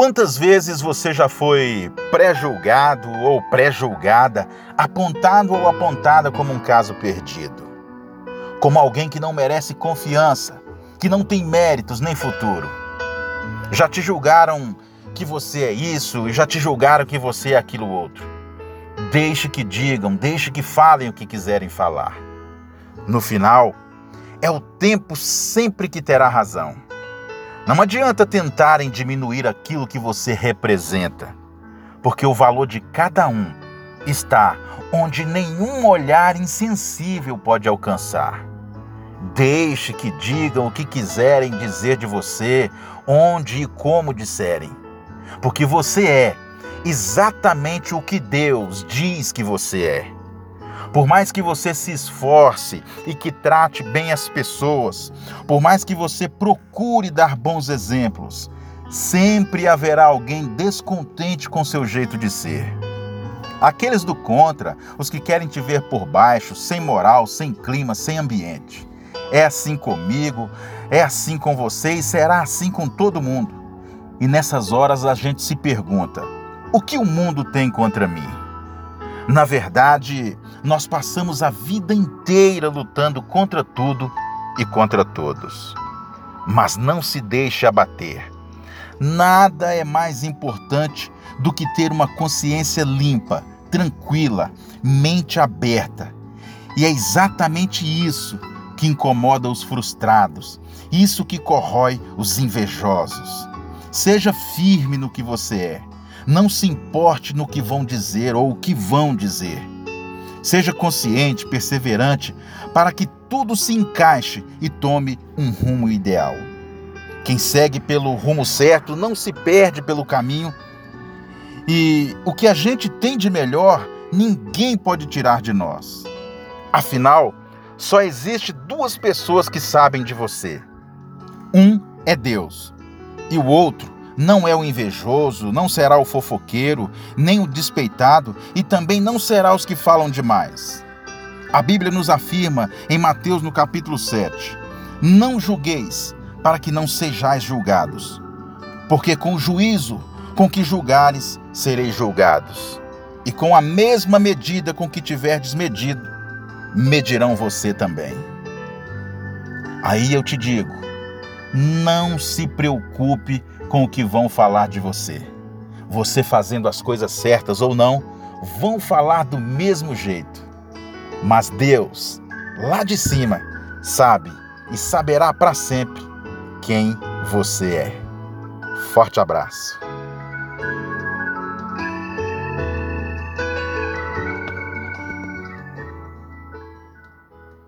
Quantas vezes você já foi pré-julgado ou pré-julgada, apontado ou apontada como um caso perdido? Como alguém que não merece confiança, que não tem méritos nem futuro? Já te julgaram que você é isso e já te julgaram que você é aquilo outro. Deixe que digam, deixe que falem o que quiserem falar. No final, é o tempo sempre que terá razão. Não adianta tentarem diminuir aquilo que você representa, porque o valor de cada um está onde nenhum olhar insensível pode alcançar. Deixe que digam o que quiserem dizer de você, onde e como disserem, porque você é exatamente o que Deus diz que você é. Por mais que você se esforce e que trate bem as pessoas, por mais que você procure dar bons exemplos, sempre haverá alguém descontente com seu jeito de ser. Aqueles do contra, os que querem te ver por baixo, sem moral, sem clima, sem ambiente. É assim comigo, é assim com você e será assim com todo mundo. E nessas horas a gente se pergunta: o que o mundo tem contra mim? Na verdade, nós passamos a vida inteira lutando contra tudo e contra todos. Mas não se deixe abater. Nada é mais importante do que ter uma consciência limpa, tranquila, mente aberta. E é exatamente isso que incomoda os frustrados, isso que corrói os invejosos. Seja firme no que você é. Não se importe no que vão dizer ou o que vão dizer. Seja consciente, perseverante, para que tudo se encaixe e tome um rumo ideal. Quem segue pelo rumo certo não se perde pelo caminho. E o que a gente tem de melhor, ninguém pode tirar de nós. Afinal, só existe duas pessoas que sabem de você. Um é Deus e o outro não é o invejoso, não será o fofoqueiro, nem o despeitado e também não será os que falam demais. A Bíblia nos afirma em Mateus no capítulo 7: Não julgueis, para que não sejais julgados, porque com o juízo com que julgares, sereis julgados, e com a mesma medida com que tiverdes medido, medirão você também. Aí eu te digo: não se preocupe com o que vão falar de você. Você fazendo as coisas certas ou não, vão falar do mesmo jeito. Mas Deus, lá de cima, sabe e saberá para sempre quem você é. Forte abraço.